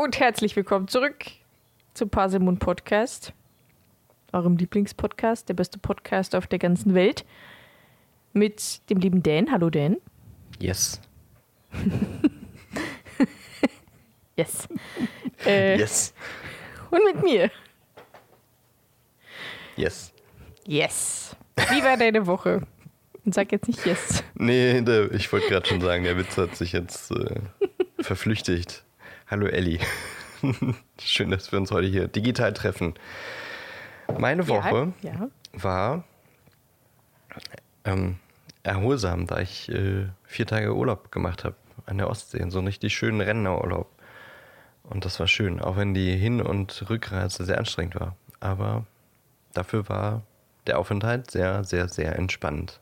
Und herzlich willkommen zurück zum Paselmund Podcast, eurem Lieblingspodcast, der beste Podcast auf der ganzen Welt, mit dem lieben Dan. Hallo Dan. Yes. Yes. Äh, Yes. Und mit mir. Yes. Yes. Wie war deine Woche? Und sag jetzt nicht yes. Nee, ich wollte gerade schon sagen, der Witz hat sich jetzt äh, verflüchtigt. Hallo Elli. Schön, dass wir uns heute hier digital treffen. Meine Woche Ja. ja. war ähm, erholsam, da ich äh, vier Tage Urlaub gemacht habe an der Ostsee, so einen richtig schönen Rentnerurlaub. Und das war schön, auch wenn die Hin- und Rückreise sehr anstrengend war. Aber dafür war der Aufenthalt sehr, sehr, sehr entspannt.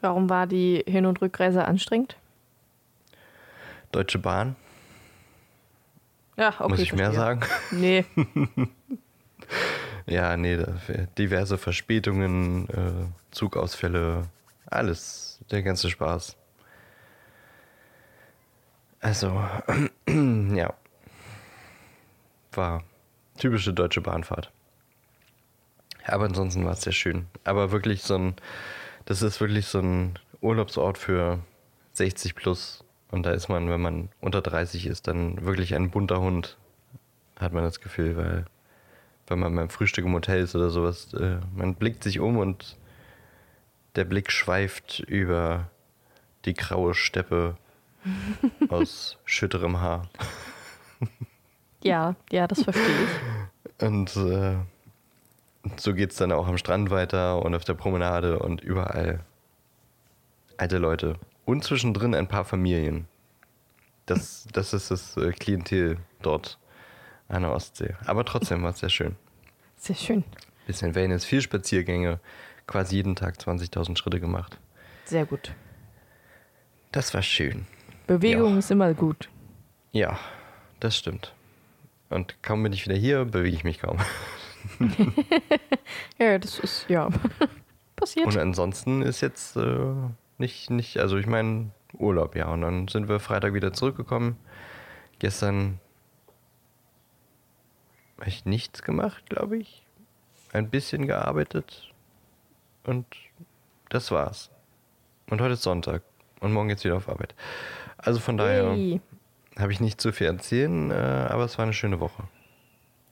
Warum war die Hin- und Rückreise anstrengend? Deutsche Bahn, Ja, okay. muss ich mehr verstehe. sagen? Nee. Ja, nee, diverse Verspätungen, äh, Zugausfälle, alles, der ganze Spaß. Also, ja. War typische deutsche Bahnfahrt. Aber ansonsten war es sehr schön. Aber wirklich so ein, das ist wirklich so ein Urlaubsort für 60 plus. Und da ist man, wenn man unter 30 ist, dann wirklich ein bunter Hund, hat man das Gefühl, weil wenn man beim Frühstück im Hotel ist oder sowas, äh, man blickt sich um und der Blick schweift über die graue Steppe aus schütterem Haar. Ja, ja, das verstehe ich. Und äh, so geht es dann auch am Strand weiter und auf der Promenade und überall alte Leute. Und zwischendrin ein paar Familien. Das, das ist das äh, Klientel dort an der Ostsee. Aber trotzdem war es sehr schön. Sehr schön. Bisschen Wellness, viel Spaziergänge, quasi jeden Tag 20.000 Schritte gemacht. Sehr gut. Das war schön. Bewegung Ja. ist immer gut. Ja, das stimmt. Und kaum bin ich wieder hier, bewege ich mich kaum. Ja, das ist, ja. Passiert. Und ansonsten ist jetzt äh, nicht, nicht, also ich meine Urlaub, ja. Und dann sind wir Freitag wieder zurückgekommen. Gestern habe ich nichts gemacht, glaube ich. Ein bisschen gearbeitet. Und das war's. Und heute ist Sonntag. Und morgen geht's wieder auf Arbeit. Also von daher Yay. habe ich nicht zu viel erzählen, äh, aber es war eine schöne Woche.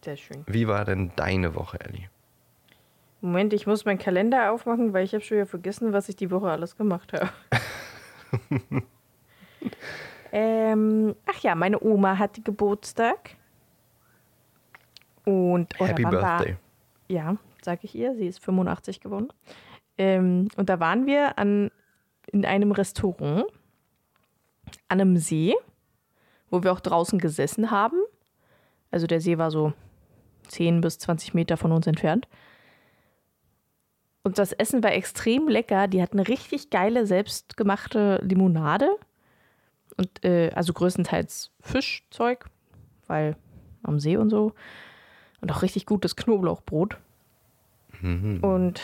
Sehr schön. Wie war denn deine Woche, Ellie? Moment, ich muss meinen Kalender aufmachen, weil ich habe schon wieder vergessen, was ich die Woche alles gemacht habe. ähm, ach ja, meine Oma hatte Geburtstag. Und oder Happy Birthday. Ja, sage ich ihr. Sie ist 85 geworden. Ähm, und da waren wir an, in einem Restaurant an einem See, wo wir auch draußen gesessen haben. Also der See war so 10 bis 20 Meter von uns entfernt. Und das Essen war extrem lecker. Die hatten eine richtig geile, selbstgemachte Limonade. Und äh, also größtenteils Fischzeug, weil am See und so. Und auch richtig gutes Knoblauchbrot. Und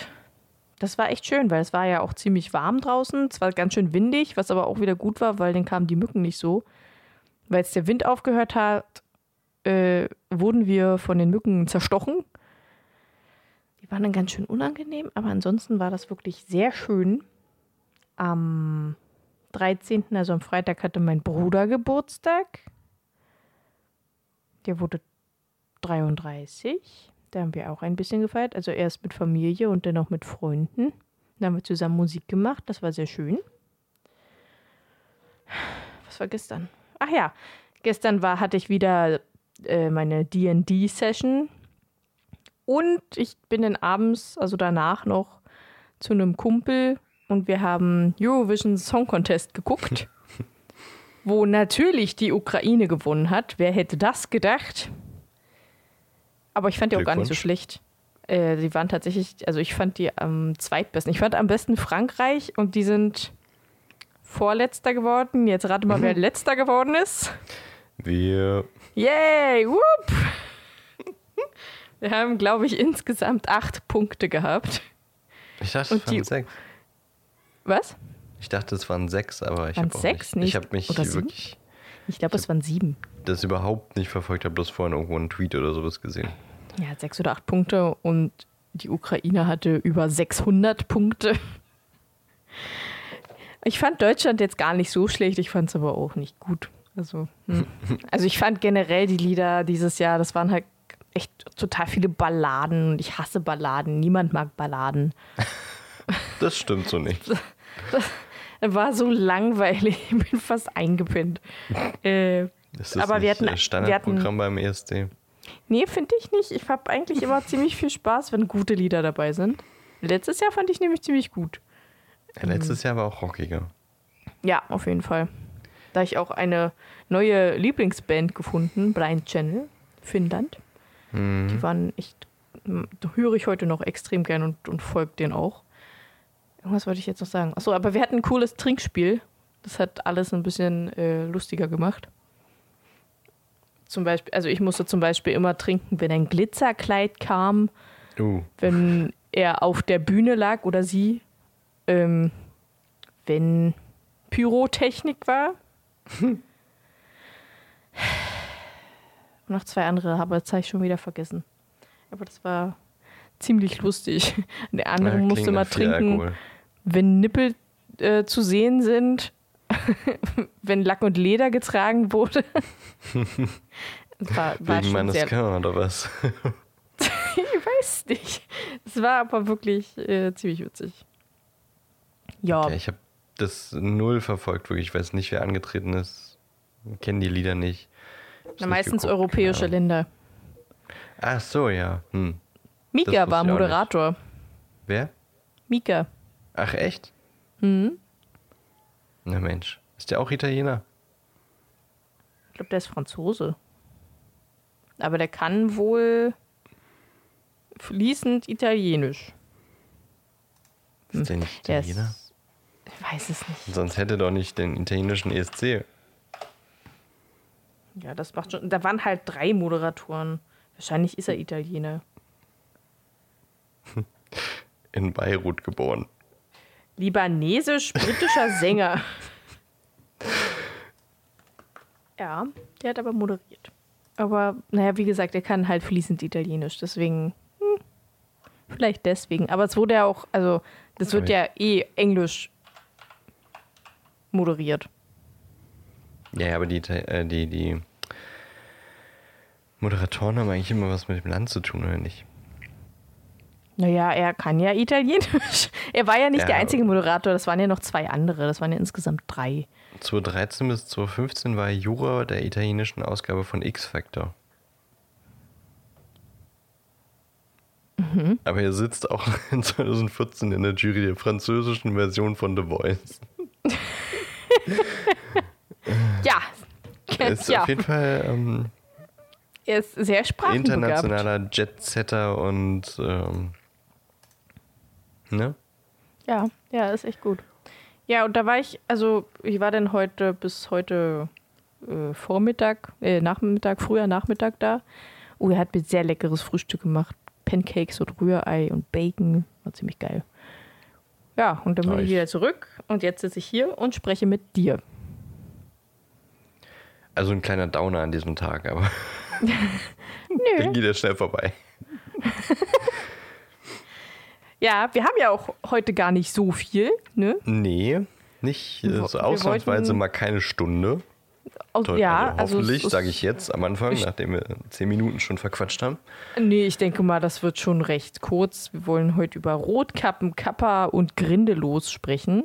das war echt schön, weil es war ja auch ziemlich warm draußen. Es war ganz schön windig, was aber auch wieder gut war, weil dann kamen die Mücken nicht so. Weil jetzt der Wind aufgehört hat, äh, wurden wir von den Mücken zerstochen. Waren dann ganz schön unangenehm, aber ansonsten war das wirklich sehr schön. Am 13., also am Freitag, hatte mein Bruder Geburtstag. Der wurde 33. Da haben wir auch ein bisschen gefeiert. Also erst mit Familie und dann auch mit Freunden. Da haben wir zusammen Musik gemacht. Das war sehr schön. Was war gestern? Ach ja, gestern war, hatte ich wieder äh, meine DD-Session. Und ich bin dann abends, also danach noch, zu einem Kumpel und wir haben Eurovision Song Contest geguckt. wo natürlich die Ukraine gewonnen hat. Wer hätte das gedacht? Aber ich fand die auch gar nicht so schlecht. Äh, die waren tatsächlich, also ich fand die am zweitbesten. Ich fand am besten Frankreich und die sind Vorletzter geworden. Jetzt rate mal, wer letzter geworden ist. Wir Yay! Whoop! Wir haben, glaube ich, insgesamt acht Punkte gehabt. Ich dachte, es waren sechs. Was? Ich dachte, es waren sechs, aber ich habe sechs nicht. Ich nicht? habe mich Oder sieben? wirklich. Ich glaube, es waren sieben. Das überhaupt nicht verfolgt habe, bloß vorhin irgendwo einen Tweet oder sowas gesehen. Ja, sechs oder acht Punkte und die Ukraine hatte über 600 Punkte. Ich fand Deutschland jetzt gar nicht so schlecht, ich fand es aber auch nicht gut. Also, hm. also ich fand generell die Lieder dieses Jahr, das waren halt echt total viele Balladen und ich hasse Balladen. Niemand mag Balladen. Das stimmt so nicht. Das war so langweilig, ich bin fast eingepinnt. Äh, Das ist Aber nicht wir hatten- äh, Standardprogramm wir beim E ESC. nee, finde ich nicht. Ich habe eigentlich immer ziemlich viel Spaß, wenn gute Lieder dabei sind. Letztes Jahr fand ich nämlich ziemlich gut. Ja, letztes Jahr war auch rockiger. Ja, auf jeden Fall. Da ich auch eine neue Lieblingsband gefunden, Blind Channel, Finnland. Mhm. Die waren echt, höre ich heute noch extrem gern und, und folge denen auch. Irgendwas wollte ich jetzt noch sagen. Achso, aber wir hatten ein cooles Trinkspiel. Das hat alles ein bisschen äh, lustiger gemacht. Zum Beispiel, also ich musste zum Beispiel immer trinken, wenn ein Glitzerkleid kam, Uh, wenn er auf der Bühne lag oder sie, ähm, wenn Pyrotechnik war. Und noch zwei andere, aber das habe ich schon wieder vergessen. Aber das war ziemlich lustig. Der andere ja, musste viel trinken, Alkohol. wenn Nippel äh, zu sehen sind, wenn Lack und Leder getragen wurde. War, war Wegen meines Körner oder was? ich weiß nicht. Es war aber wirklich äh, ziemlich witzig. Ja, Ja, ich habe das null verfolgt, wirklich. Ich weiß nicht, wer angetreten ist. Kennen die Lieder nicht. Na, meistens geguckt, europäische Ahnung. Länder. Ach so, ja. Hm. Mika war. Moderator. Wer? Mika. Ach, echt? Mhm. Na Mensch. Ist der auch Italiener? Ich glaube, der ist Franzose. Aber der kann wohl fließend Italienisch. Ist der nicht Der Italiener? ist, ich weiß es nicht. Sonst hätte er doch nicht den italienischen ESC. Ja, das macht schon. Da waren halt drei Moderatoren. Wahrscheinlich ist er Italiener. In Beirut geboren. Libanesisch-britischer Sänger. Ja, der hat aber moderiert. Aber, naja, wie gesagt, er kann halt fließend Italienisch, deswegen, hm, vielleicht deswegen. Aber es wurde ja auch, also, das wird ja eh Englisch moderiert. Ja, aber die, äh, die, die Moderatoren haben eigentlich immer was mit dem Land zu tun, oder nicht? Naja, er kann ja Italienisch. Er war ja nicht Ja. der einzige Moderator, das waren ja noch zwei andere, das waren ja insgesamt drei. 2013 bis 2015 war er Juror der italienischen Ausgabe von X-Factor. Mhm. Aber er sitzt auch in 2014 in der Jury der französischen Version von The Voice. Ja, Er ist ja. auf jeden Fall ähm, er ist sehr sprachenbegabt. internationaler Jetsetter und ähm, ne? Ja, ja, ist echt gut. Ja, und da war ich, also ich war dann heute bis heute äh, Vormittag, äh, Nachmittag, früher Nachmittag da. Oh, er hat mir sehr leckeres Frühstück gemacht. Pancakes und Rührei und Bacon. War ziemlich geil. Ja, und dann bin ich wieder zurück und jetzt sitze ich hier und spreche mit dir. Also ein kleiner Downer an diesem Tag, aber Nö. dann geht er schnell vorbei. Ja, wir haben ja auch heute gar nicht so viel, ne? Nee, nicht äh, so ausnahmsweise mal keine Stunde. Aus, Toll, ja, also hoffentlich, es ist- sage ich jetzt am Anfang, Ich- nachdem wir zehn Minuten schon verquatscht haben. Nee, ich denke mal, das wird schon recht kurz. Wir wollen heute über Rotkappen, Kappa und Grindelos sprechen.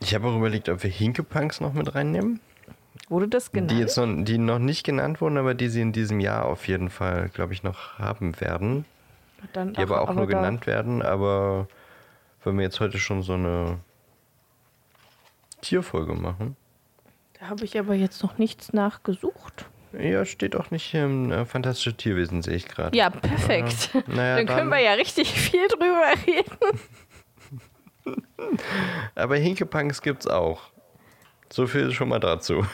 Ich habe auch überlegt, ob wir Hinkepunks noch mit reinnehmen. Wurde das genannt? Die jetzt noch, die noch nicht genannt wurden, aber die sie in diesem Jahr auf jeden Fall, glaube ich, noch haben werden. Dann, Die aber auch nur da- genannt werden, aber wenn wir jetzt heute schon so eine Tierfolge machen. Da habe ich aber jetzt noch nichts nachgesucht. Ja, steht auch nicht im äh, Fantastische Tierwesen, sehe ich gerade. Ja, perfekt. Naja, dann können wir ja richtig viel drüber reden. Aber Hinkepunks gibt's auch. So viel schon mal dazu.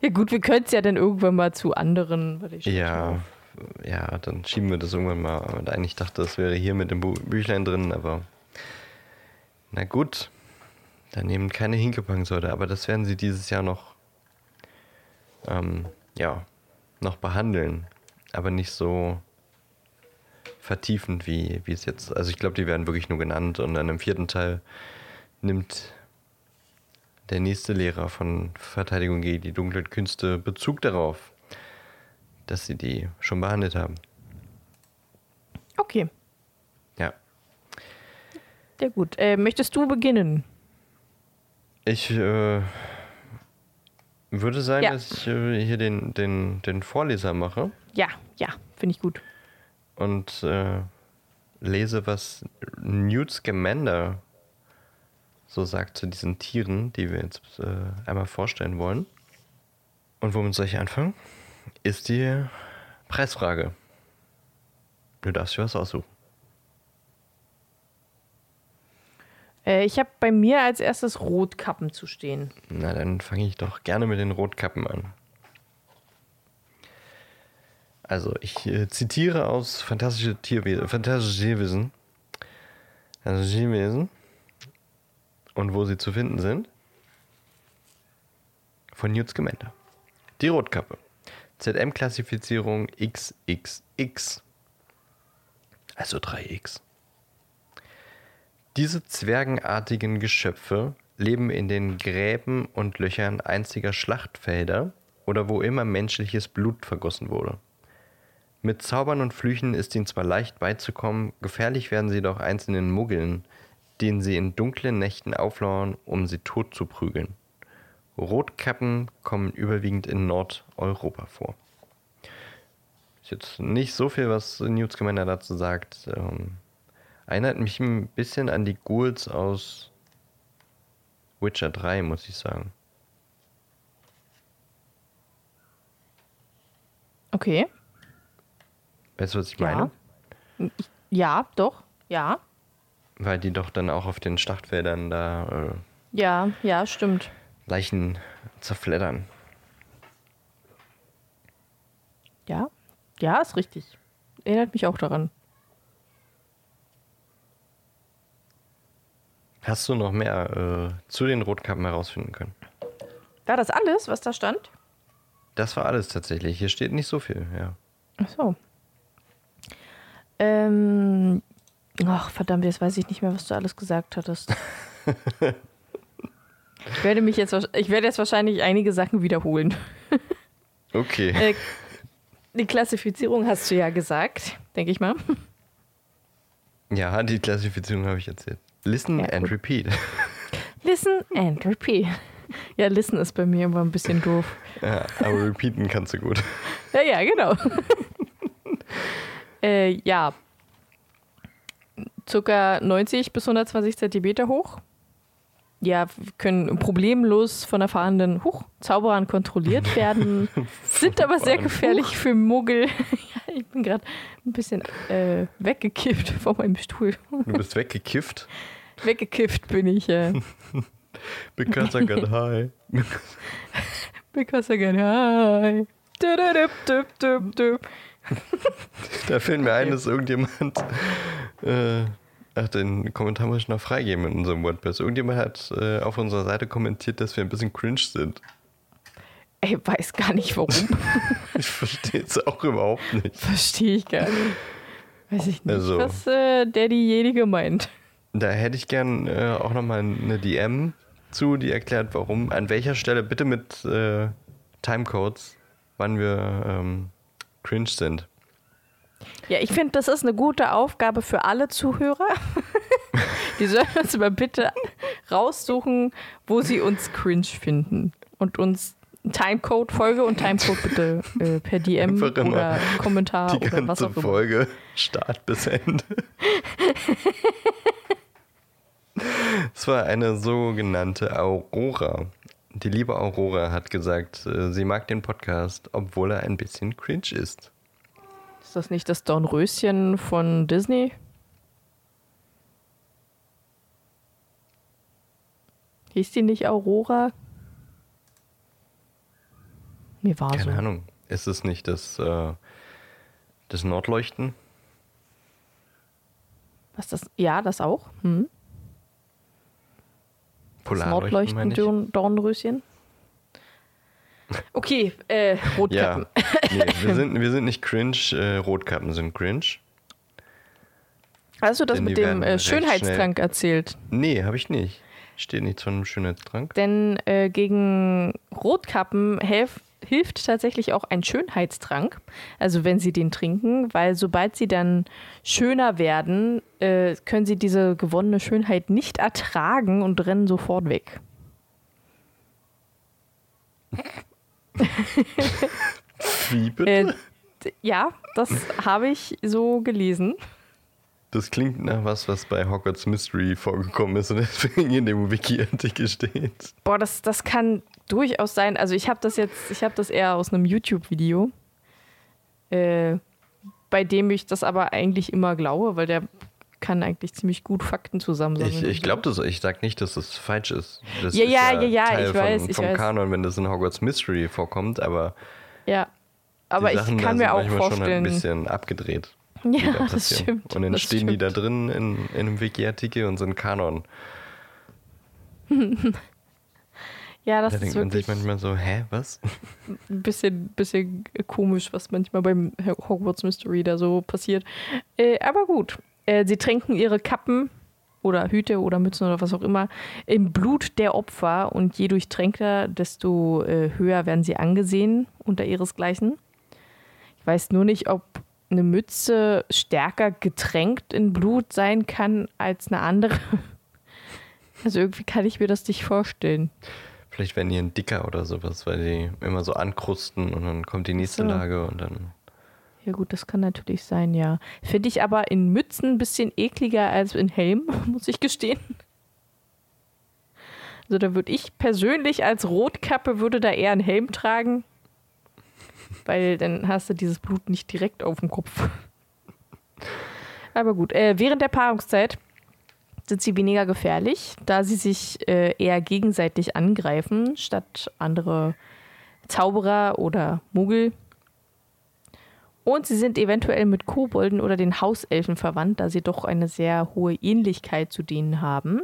Ja gut, wir können es ja dann irgendwann mal zu anderen. Warte, ich Ja, auf. ja, dann schieben wir das irgendwann mal. Und eigentlich dachte, das wäre hier mit dem Bu Büchlein drin, aber na gut. Dann nehmen keine Hinkepunks heute, aber das werden sie dieses Jahr noch ähm, ja, noch behandeln, aber nicht so vertiefend, wie, wie es jetzt. Also ich glaube, die werden wirklich nur genannt und dann im vierten Teil nimmt der nächste Lehrer von Verteidigung gegen die dunklen Künste Bezug darauf, dass sie die schon behandelt haben. Okay. Ja. Ja gut. Äh, möchtest du beginnen? Ich äh, würde sagen, Ja. dass ich äh, hier den, den, den Vorleser mache Ja, ja, finde ich gut. und äh, lese, was Newt Scamander so sagt zu diesen Tieren, die wir jetzt äh, einmal vorstellen wollen. Und womit soll ich anfangen? Ist die Preisfrage. Du darfst dir was aussuchen. Äh, ich habe bei mir als erstes Rotkappen zu stehen. Na, dann fange ich doch gerne mit den Rotkappen an. Also, ich äh, zitiere aus Fantastische Tierwesen, Fantastische Tierwesen. Also Tierwesen. Und wo sie zu finden sind. Von Newt Scamander. Die Rotkappe. ZM-Klassifizierung XXX. Also 3X. Diese zwergenartigen Geschöpfe leben in den Gräben und Löchern einziger Schlachtfelder oder wo immer menschliches Blut vergossen wurde. Mit Zaubern und Flüchen ist ihnen zwar leicht beizukommen, gefährlich werden sie doch einzelnen Muggeln, denen sie in dunklen Nächten auflauern, um sie tot zu prügeln. Rotkappen kommen überwiegend in Nordeuropa vor. Ist jetzt nicht so viel, was Newt Scamander dazu sagt. Ähm, erinnert mich ein bisschen an die Ghouls aus Witcher 3, muss ich sagen. Okay. Weißt du, was ich Ja. meine? Ja, doch. Ja. Weil die doch dann auch auf den Schlachtfeldern da äh, Ja, ja, stimmt. Leichen zerfleddern. Ja. Ja, ist richtig. Erinnert mich auch daran. Hast du noch mehr äh, zu den Rotkappen herausfinden können? War das alles, was da stand? Das war alles tatsächlich. Hier steht nicht so viel, ja. Ach so. Ähm. Ach, verdammt, jetzt weiß ich nicht mehr, was du alles gesagt hattest. ich werde mich jetzt, ich werde jetzt wahrscheinlich einige Sachen wiederholen. Okay. Äh, die Klassifizierung hast du ja gesagt, denke ich mal. Ja, die Klassifizierung habe ich erzählt. Listen Ja, and repeat. Listen and repeat. Ja, listen ist bei mir immer ein bisschen doof. ja, aber repeaten kannst du gut. Ja, ja, genau. äh, ja. Circa 90 bis 120 Zentimeter hoch. Ja, können problemlos von erfahrenen Huch, Zauberern kontrolliert werden, sind aber sehr gefährlich für Muggel. ja, ich bin gerade ein bisschen äh, weggekippt von meinem Stuhl. Du bist weggekifft. weggekifft bin ich. Äh, Because I got high. because I get high. Dup, dup, dup, dup. Da fällt mir ein, dass irgendjemand. Äh, ach, den Kommentar muss ich noch freigeben in unserem WordPress. Irgendjemand hat äh, auf unserer Seite kommentiert, dass wir ein bisschen cringe sind. Ey, weiß gar nicht warum. Ich verstehe es auch überhaupt nicht. Verstehe ich gar nicht. Weiß ich nicht, Also. was äh, der diejenige meint. Da hätte ich gern äh, auch nochmal eine DM zu, die erklärt, warum, an welcher Stelle, bitte mit äh, Timecodes, wann wir ähm, cringe sind. Ja, ich finde, das ist eine gute Aufgabe für alle Zuhörer. Die sollen uns aber bitte raussuchen, wo sie uns cringe finden. Und uns Timecode, Folge und Timecode bitte äh, per DM oder Kommentar die oder was auch immer. Folge, Start bis Ende. Es war eine sogenannte Aurora. Die liebe Aurora hat gesagt, äh, sie mag den Podcast, obwohl er ein bisschen cringe ist. Ist das nicht das Dornröschen von Disney? Hieß die nicht Aurora? Mir war Keine so. Ahnung. Ist es nicht das, äh, das Nordleuchten? Was das? Ja, das auch. Hm? Polarleuchten, Nordleuchten Dornröschen. Okay, äh, Rotkappen. Ja. Nee, wir sind, wir sind nicht cringe, äh, Rotkappen sind cringe. Hast du das Denn mit dem äh, Schönheitstrank erzählt? Nee, habe ich nicht. Steht nichts von einem Schönheitstrank. Denn äh, gegen Rotkappen helf, hilft tatsächlich auch ein Schönheitstrank. Also wenn sie den trinken, weil sobald sie dann schöner werden, äh, können sie diese gewonnene Schönheit nicht ertragen und rennen sofort weg. Wie bitte? Äh, ja, das habe ich so gelesen. Das klingt nach was, was bei Hogwarts Mystery vorgekommen ist und deswegen in dem Wiki-Artikel steht. Boah, das, das kann durchaus sein. Also ich habe das jetzt, ich habe das eher aus einem YouTube-Video, äh, bei dem ich das aber eigentlich immer glaube, weil der kann eigentlich ziemlich gut Fakten zusammensammeln. Ich, ich glaube das, ich sag nicht, dass das falsch ist. Das Ja, ist ja, ja, ja, Teil ich weiß, von, ich vom weiß. Kanon, wenn das in Hogwarts Mystery vorkommt, aber, Ja. Aber ich Sachen kann mir auch sind manchmal schon vorstellen. ein bisschen abgedreht. ja, da das stimmt. Und dann stehen die da stimmt. drin in, in einem Wiki-Artikel und sind Kanon. Ja, das Da ist denkt man sich manchmal so, hä, was? ein bisschen, bisschen komisch, was manchmal beim Hogwarts Mystery da so passiert. Äh, aber gut. Äh, sie tränken ihre Kappen oder Hüte oder Mützen oder was auch immer im Blut der Opfer und je durchtränkter, desto äh, höher werden sie angesehen unter ihresgleichen. Ich weiß nur nicht, ob eine Mütze stärker getränkt in Blut sein kann als eine andere. Also irgendwie kann ich mir das nicht vorstellen. Vielleicht werden die ein dicker oder sowas, weil die immer so ankrusten und dann kommt die nächste So. Lage und dann. Ja gut, das kann natürlich sein, ja. Finde ich aber in Mützen ein bisschen ekliger als in Helm, muss ich gestehen. Also da würde ich persönlich als Rotkappe würde da eher einen Helm tragen, weil dann hast du dieses Blut nicht direkt auf dem Kopf. Aber gut, äh, während der Paarungszeit sind sie weniger gefährlich, da sie sich äh, eher gegenseitig angreifen, statt andere Zauberer oder Muggel. Und sie sind eventuell mit Kobolden oder den Hauselfen verwandt, da sie doch eine sehr hohe Ähnlichkeit zu denen haben.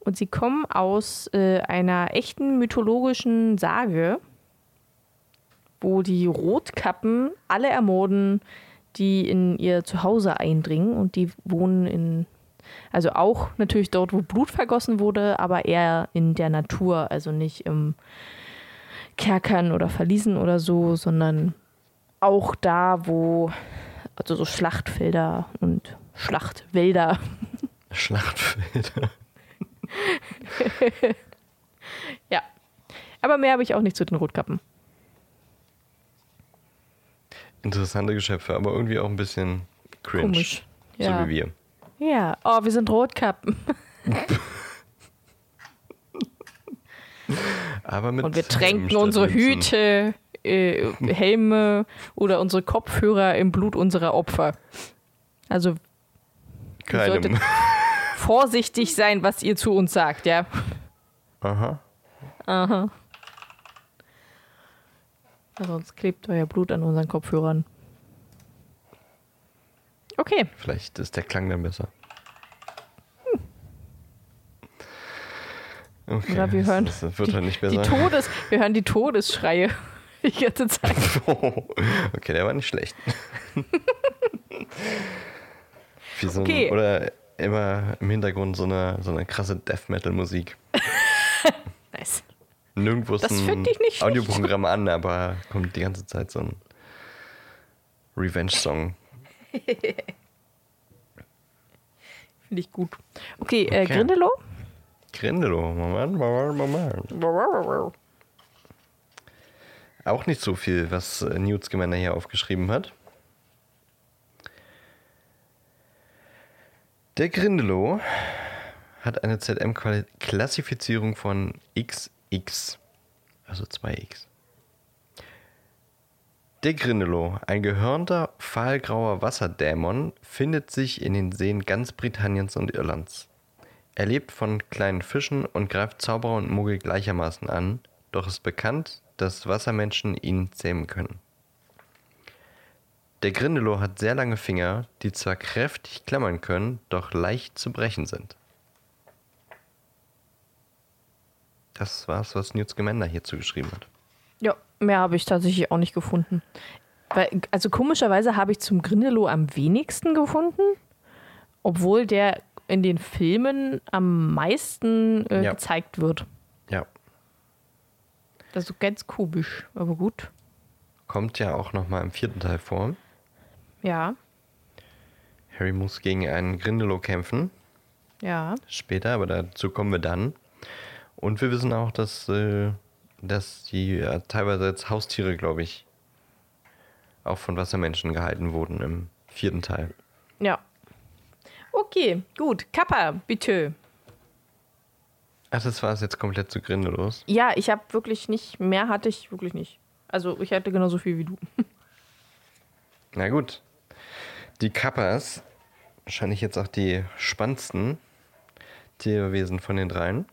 Und sie kommen aus äh, einer echten mythologischen Sage, wo die Rotkappen alle ermorden, die in ihr Zuhause eindringen. Und die wohnen in, also auch natürlich dort, wo Blut vergossen wurde, aber eher in der Natur, also nicht im Kerkern oder Verliesen oder so, sondern auch da, wo, also so Schlachtfelder und Schlachtwälder. Schlachtfelder. Ja. Aber mehr habe ich auch nicht zu den Rotkappen. Interessante Geschöpfe, aber irgendwie auch ein bisschen cringe. Komisch. So Ja. wie wir. Ja. Oh, wir sind Rotkappen. Aber mit Und wir tränken unsere. Hüte, äh, Helme oder unsere Kopfhörer im Blut unserer Opfer. Also Keinem. solltet vorsichtig sein, was ihr zu uns sagt, ja. Aha. Aha. Sonst klebt euer Blut an unseren Kopfhörern. Okay. Vielleicht ist der Klang dann besser. Okay, Oder wir hören das, das wird die, halt nicht die besser. Todes, wir hören die Todesschreie die ganze Zeit. okay, der war nicht schlecht. Wie so ein, Okay. Oder immer im Hintergrund so eine, so eine krasse Death Metal Musik. Nice. Nirgendwo ist Das ein Audioprogramm an, aber kommt die ganze Zeit so ein Revenge-Song. Finde ich gut. Okay, äh, Okay. Grindelow? Grindelow, Moment, Moment, Moment. Auch nicht so viel, was äh, Newt Scamander hier aufgeschrieben hat. Der Grindelow hat eine ZM-Klassifizierung von XX, also 2x. Der Grindelow, ein gehörnter, fahlgrauer Wasserdämon, findet sich in den Seen ganz Britanniens und Irlands. Er lebt von kleinen Fischen und greift Zauberer und Muggel gleichermaßen an, doch ist bekannt, dass Wassermenschen ihn zähmen können. Der Grindelow hat sehr lange Finger, die zwar kräftig klammern können, doch leicht zu brechen sind. Das war's, was Newt Scamander hierzu geschrieben hat. Mehr habe ich tatsächlich auch nicht gefunden. Weil, also komischerweise habe ich zum Grindelow am wenigsten gefunden, obwohl der in den Filmen am meisten äh, Ja. gezeigt wird. Ja. Das ist ganz komisch, aber gut. Kommt ja auch nochmal im vierten Teil vor. Ja, Harry muss gegen einen Grindelow kämpfen. ja. Später, aber dazu kommen wir dann. Und wir wissen auch, dass, äh, dass die ja, teilweise als Haustiere, glaube ich, auch von Wassermenschen gehalten wurden im vierten Teil. Ja. Okay, gut. Kappa, bitte. Ach, das war es jetzt komplett zu Grindelos. Ja, ich habe wirklich nicht, mehr hatte ich wirklich nicht. Also ich hatte genauso viel wie du. Na gut. Die Kappas, wahrscheinlich jetzt auch die spannendsten Tierwesen von den dreien,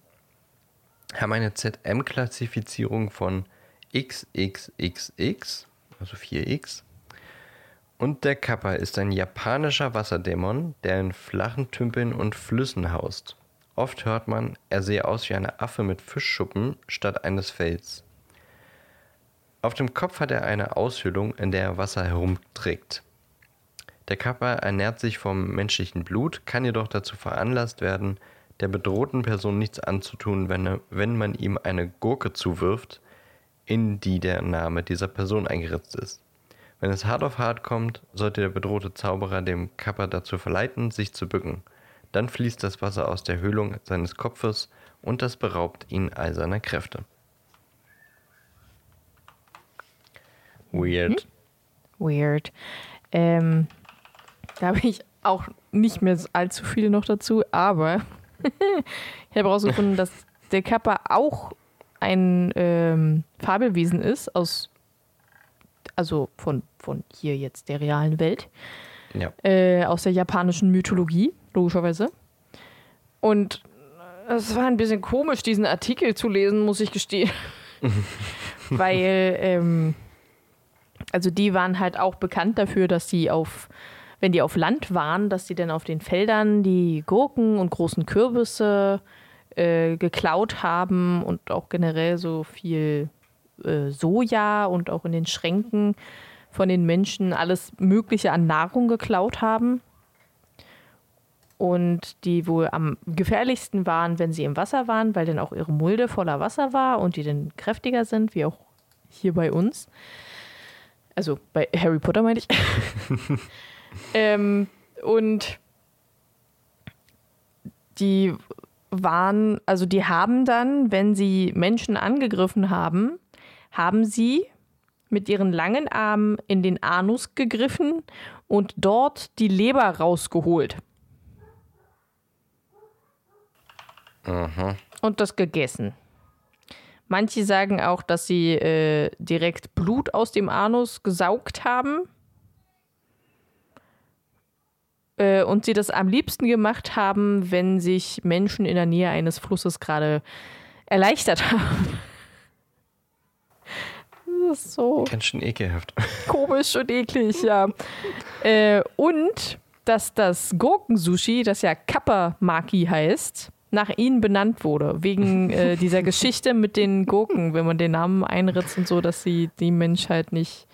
haben eine ZM-Klassifizierung von XXXX, also 4X. Und der Kappa ist ein japanischer Wasserdämon, der in flachen Tümpeln und Flüssen haust. Oft hört man, er sehe aus wie eine Affe mit Fischschuppen statt eines Fells. Auf dem Kopf hat er eine Aushöhlung, in der er Wasser herumträgt. Der Kappa ernährt sich vom menschlichen Blut, kann jedoch dazu veranlasst werden, der bedrohten Person nichts anzutun, wenn, wenn man ihm eine Gurke zuwirft, in die der Name dieser Person eingeritzt ist. Wenn es hart auf hart kommt, sollte der bedrohte Zauberer dem Kappa dazu verleiten, sich zu bücken. Dann fließt das Wasser aus der Höhlung seines Kopfes und das beraubt ihn all seiner Kräfte. Weird. Weird. Ähm, da habe ich auch nicht mehr allzu viel noch dazu, aber ich habe herausgefunden, dass der Kappa auch ein ähm, Fabelwesen ist, aus, also von, von hier jetzt der realen Welt, Ja. äh, aus der japanischen Mythologie, logischerweise. Und es war ein bisschen komisch, diesen Artikel zu lesen, muss ich gestehen. Weil, ähm, also die waren halt auch bekannt dafür, dass sie auf, wenn die auf Land waren, dass sie dann auf den Feldern die Gurken und großen Kürbisse äh, geklaut haben und auch generell so viel äh, Soja und auch in den Schränken von den Menschen alles Mögliche an Nahrung geklaut haben. Und die wohl am gefährlichsten waren, wenn sie im Wasser waren, weil dann auch ihre Mulde voller Wasser war und die dann kräftiger sind, wie auch hier bei uns. Also bei Harry Potter meine ich. ähm, und die waren, also die haben dann, wenn sie Menschen angegriffen haben, haben sie mit ihren langen Armen in den Anus gegriffen und dort die Leber rausgeholt. Aha. und das gegessen. Manche sagen auch, dass sie äh, direkt Blut aus dem Anus gesaugt haben. Äh, und sie das am liebsten gemacht haben, wenn sich Menschen in der Nähe eines Flusses gerade erleichtert haben. Das ist so Ganz schön ekelhaft. komisch und eklig, ja. Äh, und dass das Gurkensushi, das ja Kappa-Maki heißt, nach ihnen benannt wurde. Wegen äh, dieser Geschichte mit den Gurken, wenn man den Namen einritzt und so, dass sie die Menschheit nicht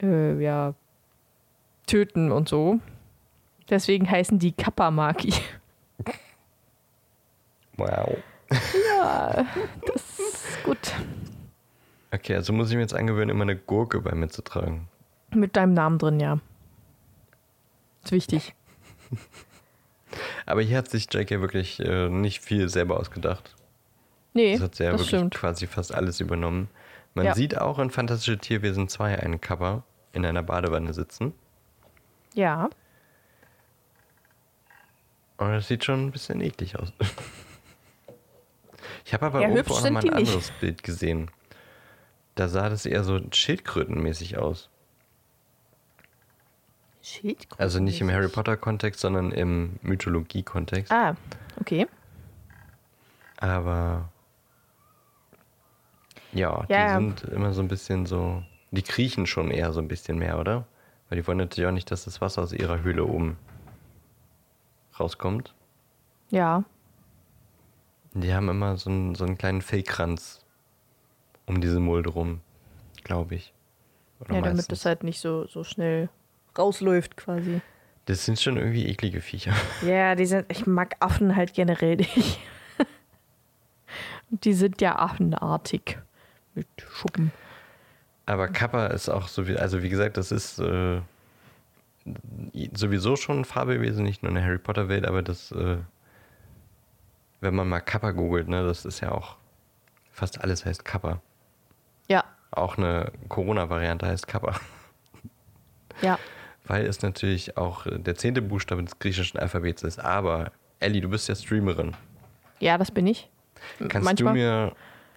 äh, ja, töten und so. Deswegen heißen die Kappa-Maki. Wow. Ja, das ist gut. Okay, also muss ich mir jetzt angewöhnen, immer eine Gurke bei mir zu tragen. Mit deinem Namen drin, ja. Ist wichtig. Aber hier hat sich J.K. wirklich äh, nicht viel selber ausgedacht. Nee, Das hat sie ja wirklich stimmt. quasi fast alles übernommen. Man Ja. sieht auch in Fantastische Tierwesen 2 einen Kappa in einer Badewanne sitzen. Ja. Und das sieht schon ein bisschen eklig aus. Ich habe aber Ja, irgendwo auch noch mal ein die nicht. anderes Bild gesehen. Da sah das eher so schildkrötenmäßig aus. Schildkröten. Also nicht im Harry Potter-Kontext, sondern im Mythologie-Kontext. Ah, okay. Aber ja, die Ja, ja. sind immer so ein bisschen so. Die kriechen schon eher so ein bisschen mehr, oder? Weil die wollen natürlich auch nicht, dass das Wasser aus ihrer Höhle oben rauskommt. Ja. Die haben immer so einen, so einen kleinen Fellkranz um diese Mulde rum, glaube ich. Oder ja, damit meistens. das halt nicht so, so schnell rausläuft quasi. Das sind schon irgendwie eklige Viecher. Ja, die sind, ich mag Affen halt generell nicht. Und die sind ja affenartig. Mit Schuppen. Aber Kappa ist auch so wie, also wie gesagt, das ist äh, sowieso schon ein Fabelwesen, nicht nur in der Harry Potter Welt, aber das, äh, wenn man mal Kappa googelt, ne, das ist ja auch, fast alles heißt Kappa. Ja, Auch eine Corona-Variante heißt Kappa. ja. Weil es natürlich auch der zehnte Buchstabe des griechischen Alphabets ist. Aber, Ellie, du bist ja Streamerin. Ja, das bin ich. Kannst Manchmal. du mir,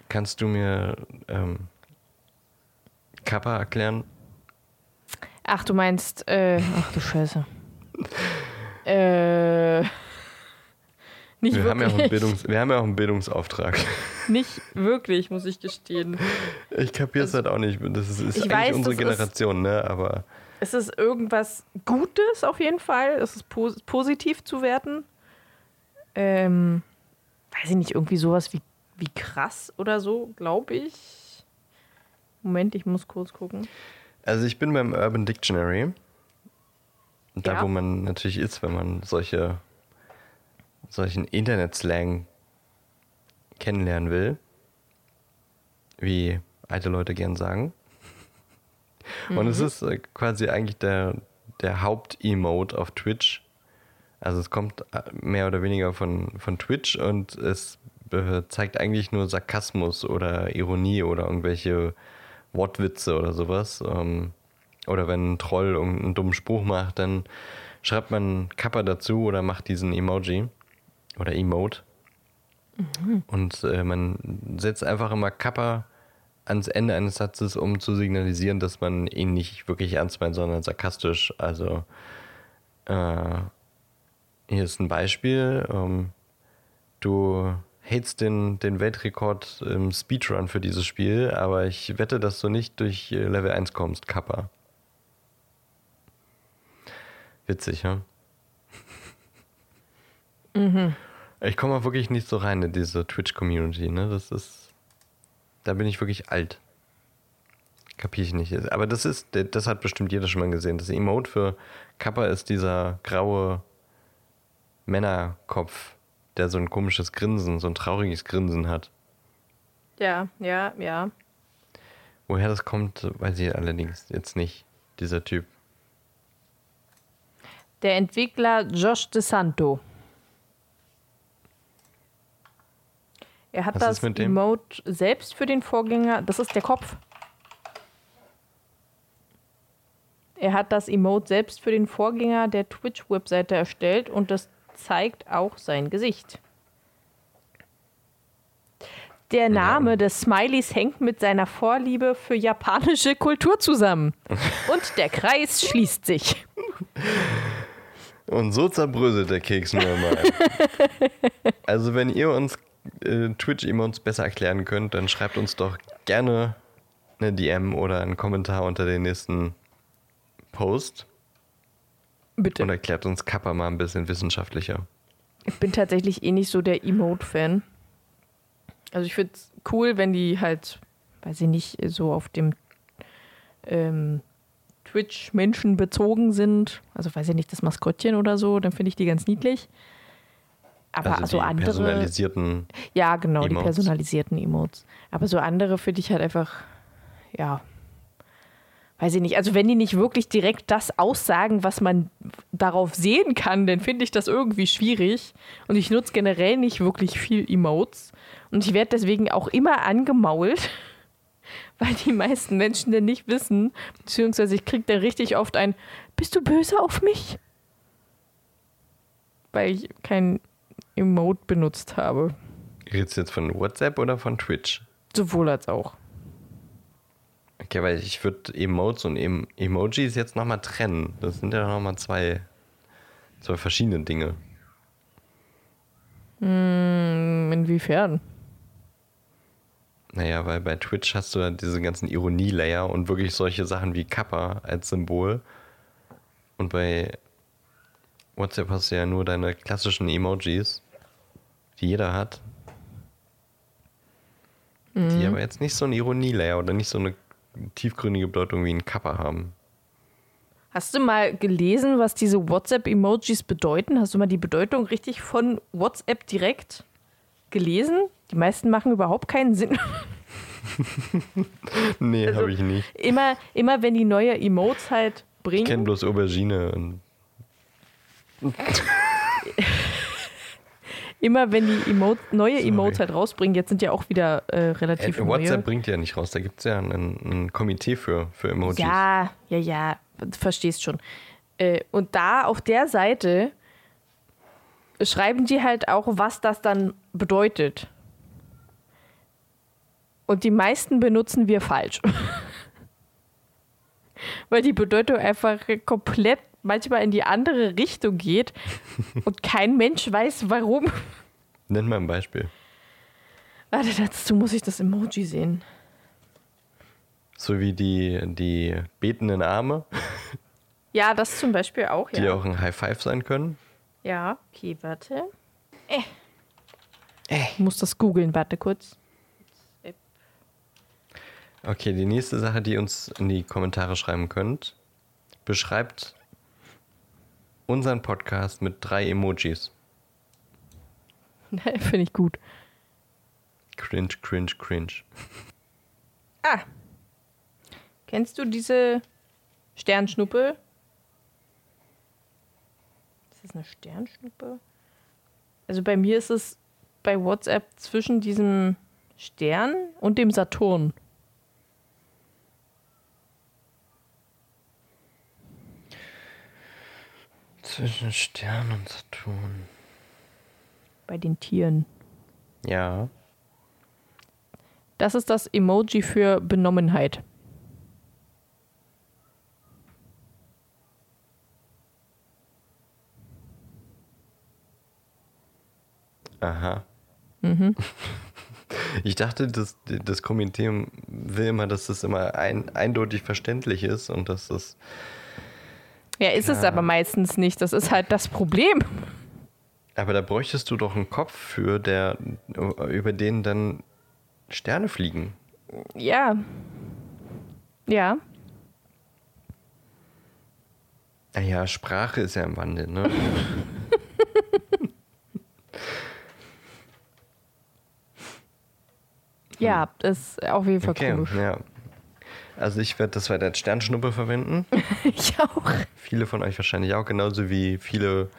kannst du mir ähm, Kappa erklären? Ach, du meinst, äh, ach du Scheiße. äh, nicht Wir haben, ja auch einen wirklich. Bildungs, wir haben ja auch einen Bildungsauftrag. nicht wirklich, muss ich gestehen. Ich kapiere es halt auch nicht. Das ist, ist Ich eigentlich weiß, unsere das ist- Generation, ne? Aber Es ist irgendwas Gutes auf jeden Fall. Es ist pos positiv zu werten. Ähm, weiß ich nicht, irgendwie sowas wie, wie krass oder so, glaube ich. Moment, ich muss kurz gucken. Also ich bin beim Urban Dictionary. Da, Ja. wo man natürlich ist, wenn man solche solchen Internet-Slang kennenlernen will. Wie alte Leute gern sagen. Und es ist äh, quasi eigentlich der, der Haupt-Emote auf Twitch. Also es kommt äh, mehr oder weniger von, von Twitch und es zeigt eigentlich nur Sarkasmus oder Ironie oder irgendwelche Wortwitze oder sowas. Ähm, oder wenn ein Troll irgendeinen dummen Spruch macht, dann schreibt man Kappa dazu oder macht diesen Emoji oder Emote. Und äh, man setzt einfach immer Kappa ans Ende eines Satzes, um zu signalisieren, dass man ihn nicht wirklich ernst meint, sondern sarkastisch. Also äh, hier ist ein Beispiel. Ähm, du hältst den, den Weltrekord im Speedrun für dieses Spiel, aber ich wette, dass du nicht durch äh, Level 1 kommst, Kappa. Witzig, ja? Ich komme auch wirklich nicht so rein in diese Twitch-Community, ne? Das ist. Da bin ich wirklich alt. Kapier ich nicht. Aber das ist, das hat bestimmt jeder schon mal gesehen. Das Emote für Kappa ist dieser graue Männerkopf, der so ein komisches Grinsen, so ein trauriges Grinsen hat. Ja, ja, ja. Woher das kommt, weiß ich allerdings jetzt nicht, dieser Typ. Der Entwickler Josh DeSanto. Er hat Was das? Emote selbst für den Vorgänger. Das ist der Kopf. Er hat das Emote selbst für den Vorgänger der Twitch-Webseite erstellt und das zeigt auch sein Gesicht. Der Name des Smileys hängt mit seiner Vorliebe für japanische Kultur zusammen. Und der Kreis schließt sich. Und so zerbröselt der Keks nur mal. also wenn ihr uns äh, Twitch-Emotes besser erklären könnt, dann schreibt uns doch gerne eine DM oder einen Kommentar unter den nächsten Post Bitte. und erklärt uns Kappa mal ein bisschen wissenschaftlicher. Ich bin tatsächlich eh nicht so der Emote-Fan. Also ich finde es cool, wenn die halt, weiß ich nicht, so auf dem ähm, Twitch-Menschen bezogen sind. Also weiß ich nicht, das Maskottchen oder so, dann finde ich die ganz niedlich. Aber also so die andere. personalisierten. Ja, genau, die Emotes. personalisierten Emotes. Aber so andere finde ich halt einfach, ja, weiß ich nicht. Also wenn die nicht wirklich direkt das aussagen, was man darauf sehen kann, dann finde ich das irgendwie schwierig. Und ich nutze generell nicht wirklich viel Emotes. Und ich werde deswegen auch immer angemault, weil die meisten Menschen dann nicht wissen, beziehungsweise ich kriege dann richtig oft ein, bist du böse auf mich? Weil ich kein Emote benutzt habe. Redest du jetzt von WhatsApp oder von Twitch? Sowohl als auch. Okay, weil ich würde Emotes und em Emojis jetzt nochmal trennen. Das sind ja nochmal zwei, zwei verschiedene Dinge. Hm, inwiefern? Naja, weil bei Twitch hast du ja diese ganzen Ironie-Layer und wirklich solche Sachen wie Kappa als Symbol. Und bei WhatsApp hast du ja nur deine klassischen Emojis, die jeder hat. die aber jetzt nicht so ein Ironielayer oder nicht so eine tiefgründige Bedeutung wie ein Kappa haben. Hast du mal gelesen, was diese WhatsApp-Emojis bedeuten? Hast du mal die Bedeutung richtig von WhatsApp direkt gelesen? Die meisten machen überhaupt keinen Sinn. Nee, Also- habe ich nicht. Immer, immer wenn die neue Emotes halt Ich kenne bringen, bloß Aubergine und immer wenn die Emote, neue Sorry. Emotes halt rausbringen, jetzt sind ja auch wieder äh, relativ äh, WhatsApp neue. bringt ja nicht raus. Da gibt es ja ein, ein Komitee für, für Emojis. Ja, ja, ja, verstehst schon. Äh, und da auf der Seite schreiben die halt auch, was das dann bedeutet. Und die meisten benutzen wir falsch. Weil die Bedeutung einfach komplett manchmal in die andere Richtung geht und kein Mensch weiß warum. Nenn mal ein Beispiel. Warte, dazu muss ich das Emoji sehen. So wie die, die betenden Arme, Ja, das zum Beispiel auch, die ja. auch ein High Five sein können. Ja, okay, warte. Äh. Ich muss das googeln, warte kurz. Okay, die nächste Sache, die ihr uns in die Kommentare schreiben könnt, beschreibt unseren Podcast mit drei Emojis. Finde ich gut. Cringe, cringe, cringe. Ah. Kennst du diese Sternschnuppe? Ist das eine Sternschnuppe? Also bei mir ist es bei WhatsApp zwischen diesem Stern und dem Saturn. Zwischen Stern und Saturn. Bei den Tieren. Ja. Das ist das Emoji für Benommenheit. Aha. Mhm. Ich dachte, das, das Komitee will immer, dass das immer ein, eindeutig verständlich ist und dass das. Ja, ist es Klar. aber meistens nicht. Das ist halt das Problem. Aber da bräuchtest du doch einen Kopf für, der über den dann Sterne fliegen. Ja. Ja. Naja, Sprache ist ja im Wandel, ne? Ja, das ist auf jeden Fall Okay, komisch. ja. Also ich werde das weiter als Sternschnuppe verwenden. Ich auch. Viele von euch wahrscheinlich auch, genauso wie viele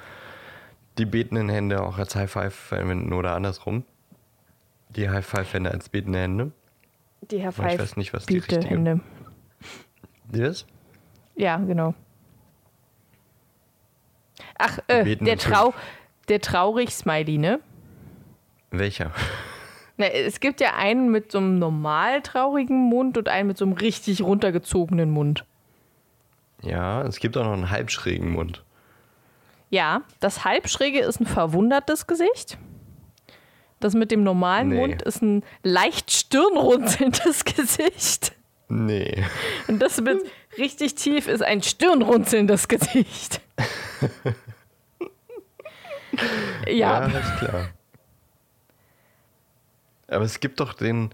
die betenden Hände auch als High Five verwenden oder andersrum. Die High Five Hände als betende Hände. Die Herr Aber ich weiß nicht, was die richtige- Hände. Das? Ja, genau. Ach, äh, der, Trau der traurig-Smiley, ne? Welcher? Na, es gibt ja einen mit so einem normal traurigen Mund und einen mit so einem richtig runtergezogenen Mund. Ja, es gibt auch noch einen halbschrägen Mund. Ja, das halbschräge ist ein verwundertes Gesicht. Das mit dem normalen Nee. Mund ist ein leicht stirnrunzelndes Gesicht. Nee. Und das mit richtig tief ist ein stirnrunzelndes Gesicht. ja, ist klar. Aber es gibt doch den,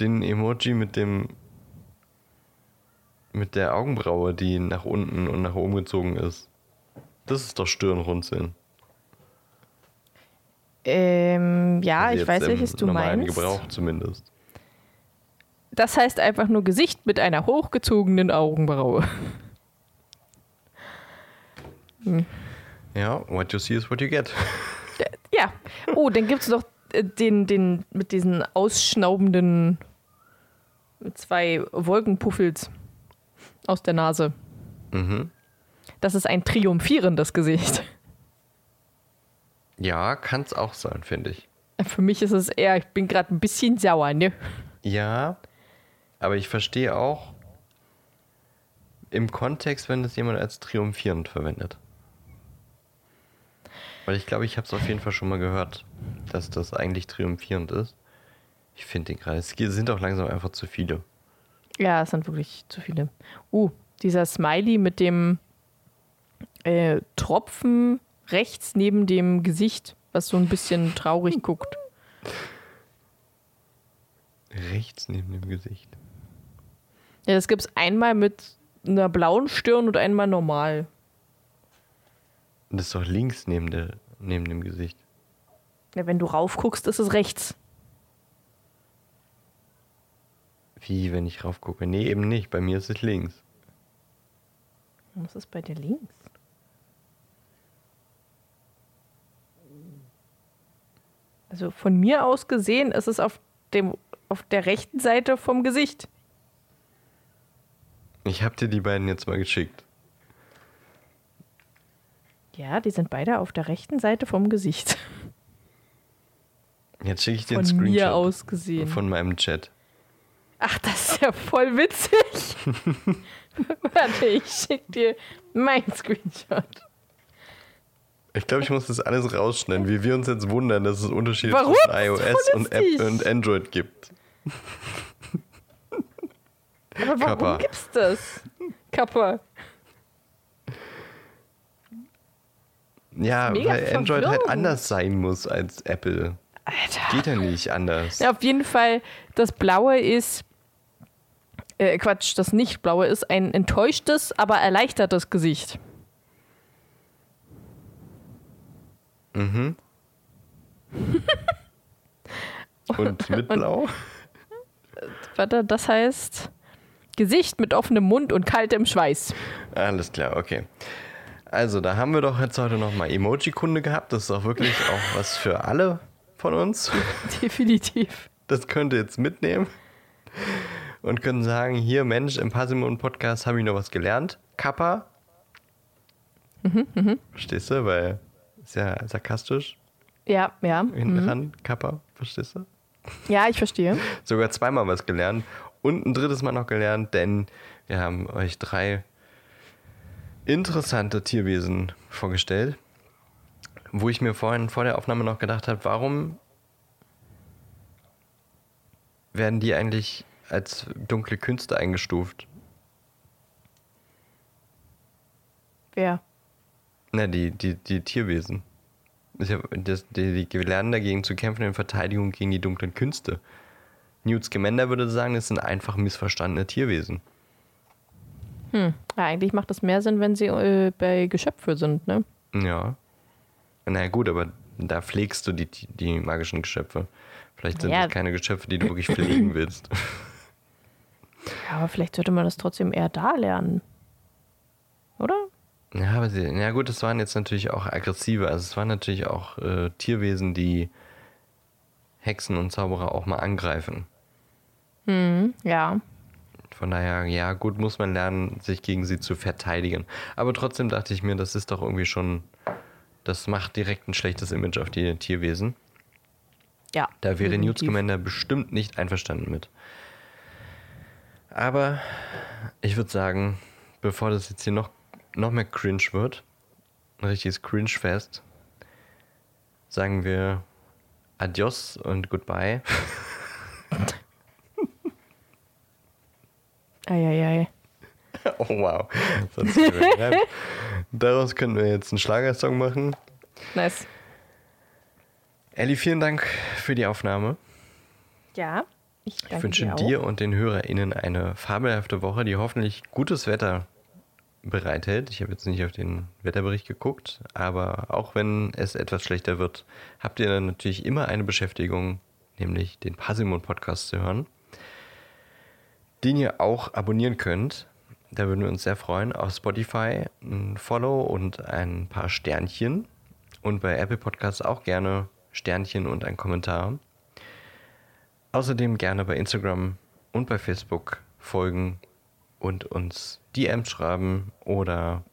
den Emoji mit dem mit der Augenbraue, die nach unten und nach oben gezogen ist. Das ist doch Stirnrunzeln. ähm, ja Also ich weiß, welches du meinst. Gebrauch zumindest. Das heißt einfach nur Gesicht mit einer hochgezogenen Augenbraue. Ja, what you see is what you get. Ja. Oh, dann gibt es noch den, den mit diesen ausschnaubenden zwei Wolkenpuffels aus der Nase. Mhm. Das ist ein triumphierendes Gesicht. Ja, kann es auch sein, finde ich. Für mich ist es eher, ich bin gerade ein bisschen sauer, ne? Ja, aber ich verstehe auch im Kontext, wenn das jemand als triumphierend verwendet. Weil ich glaube, ich habe es auf jeden Fall schon mal gehört, dass das eigentlich triumphierend ist. Ich finde den gerade. Es sind auch langsam einfach zu viele. Ja, es sind wirklich zu viele. Uh, dieser Smiley mit dem äh, Tropfen rechts neben dem Gesicht, was so ein bisschen traurig guckt. Rechts neben dem Gesicht. Ja, das gibt es einmal mit einer blauen Stirn und einmal normal. Das ist doch links neben, der, neben dem Gesicht. Ja, wenn du raufguckst, ist es rechts. Wie, wenn ich raufgucke? Nee, eben nicht. Bei mir ist es links. Was ist bei dir links? Also von mir aus gesehen ist es auf, dem, auf der rechten Seite vom Gesicht. Ich habe dir die beiden jetzt mal geschickt. Ja, die sind beide auf der rechten Seite vom Gesicht. Jetzt schicke ich dir Von einen Screenshot mir aus gesehen. von meinem Chat. Ach, das ist ja voll witzig. Warte, ich schick dir mein Screenshot. Ich glaube, ich muss das alles rausschneiden, wie wir uns jetzt wundern, dass es Unterschiede Warum? zwischen iOS und, App und Android gibt. Aber warum Kappa. gibt's das? Kappa. Ja, mega weil Android halt anders sein muss als Apple. Alter. Geht ja nicht anders. Ja, auf jeden Fall, das Blaue ist. Äh, Quatsch, das Nicht-Blaue ist ein enttäuschtes, aber erleichtertes Gesicht. Und mit Blau? Warte, das heißt Gesicht mit offenem Mund und kaltem Schweiß. Alles klar, okay. Also, da haben wir doch jetzt heute nochmal Emoji-Kunde gehabt. Das ist auch wirklich auch was für alle von uns. Definitiv. Das könnt ihr jetzt mitnehmen und können sagen, hier Mensch, im Passimon Podcast habe ich noch was gelernt. Kappa. Verstehst du? Weil ist ja sarkastisch Ja, ja. hinten dran. Kappa, verstehst du? Ja, ich verstehe. Sogar zweimal was gelernt und ein drittes Mal noch gelernt, denn wir haben euch drei interessante Tierwesen vorgestellt, wo ich mir vorhin vor der Aufnahme noch gedacht habe, warum werden die eigentlich als dunkle Künste eingestuft? Wer? Na, die, die, die Tierwesen. Das, die, die lernen dagegen zu kämpfen in Verteidigung gegen die dunklen Künste. Newt Scamander würde sagen, es sind einfach missverstandene Tierwesen. Hm. Ja, eigentlich macht das mehr Sinn, wenn sie äh, bei Geschöpfe sind, ne? Ja. Na gut, aber da pflegst du die, die magischen Geschöpfe. Vielleicht sind Ja. das keine Geschöpfe, die du wirklich pflegen willst. Ja, aber vielleicht sollte man das trotzdem eher da lernen. Oder? Ja, aber sie, ja gut, es waren jetzt natürlich auch aggressive. Also es waren natürlich auch äh, Tierwesen, die Hexen und Zauberer auch mal angreifen. Hm, ja. Von daher, ja, gut, muss man lernen, sich gegen sie zu verteidigen. Aber trotzdem dachte ich mir, das ist doch irgendwie schon, das macht direkt ein schlechtes Image auf die Tierwesen. Ja. Da wäre Newt definitiv. Scamander bestimmt nicht einverstanden mit. Aber ich würde sagen, bevor das jetzt hier noch, noch mehr cringe wird, ein richtiges Cringe-Fest, sagen wir Adios und Goodbye. Eieiei. Oh wow. Daraus können wir jetzt einen Schlagersong machen. Nice. Elli, vielen Dank für die Aufnahme. Ja. Ich, danke Ich wünsche dir, dir und den HörerInnen eine fabelhafte Woche, die hoffentlich gutes Wetter bereithält. Ich habe jetzt nicht auf den Wetterbericht geguckt, aber auch wenn es etwas schlechter wird, habt ihr dann natürlich immer eine Beschäftigung, nämlich den Parsimon Podcast zu hören, den ihr auch abonnieren könnt. Da würden wir uns sehr freuen. Auf Spotify ein Follow und ein paar Sternchen. Und bei Apple Podcasts auch gerne Sternchen und ein Kommentar. Außerdem gerne bei Instagram und bei Facebook folgen und uns DMs schreiben oder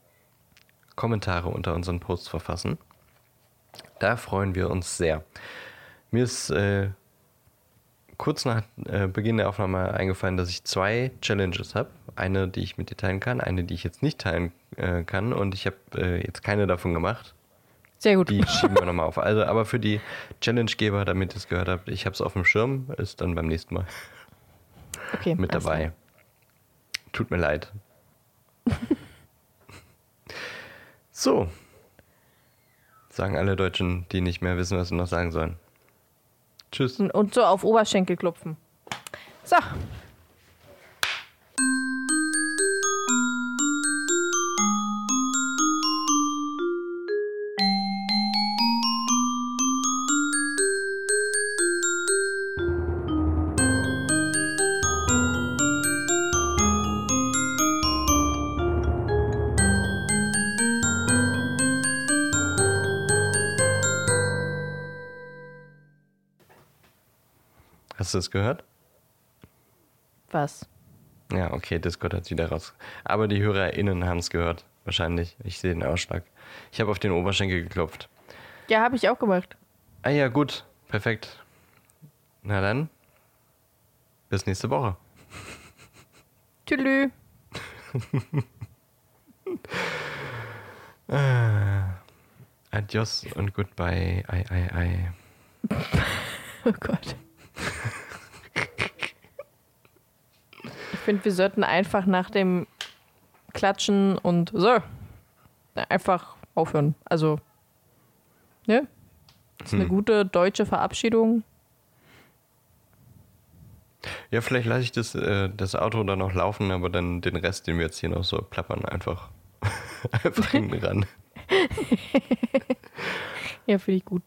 Kommentare unter unseren Posts verfassen. Da freuen wir uns sehr. Mir ist äh, kurz nach äh, Beginn der Aufnahme eingefallen, dass ich zwei Challenges habe. Eine, die ich mit dir teilen kann, eine, die ich jetzt nicht teilen äh, kann. Und ich habe äh, jetzt keine davon gemacht. Sehr gut. Die schieben wir nochmal auf. Also, aber für die Challengegeber, damit ihr es gehört habt, ich habe es auf dem Schirm, ist dann beim nächsten Mal okay, mit dabei. klar. Tut mir leid. so. Sagen alle Deutschen, die nicht mehr wissen, was sie noch sagen sollen. Tschüss. Und so auf Oberschenkel klopfen. So. Hast du es gehört? Was? Ja, okay, Discord hat wieder raus. Aber die HörerInnen haben es gehört. Wahrscheinlich. Ich sehe den Ausschlag. Ich habe auf den Oberschenkel geklopft. Ja, habe ich auch gemacht. Ah ja, gut. Perfekt. Na dann. Bis nächste Woche. Tschüss. Adios und goodbye. Ei, ei, ei. Oh Gott. Ich finde, wir sollten einfach nach dem Klatschen und so einfach aufhören. Also, ne? Das ist eine Hm. gute deutsche Verabschiedung. Ja, vielleicht lasse ich das, äh, das Auto dann noch laufen, aber dann den Rest, den wir jetzt hier noch so plappern, einfach, einfach hinten ran. Ja, finde ich gut.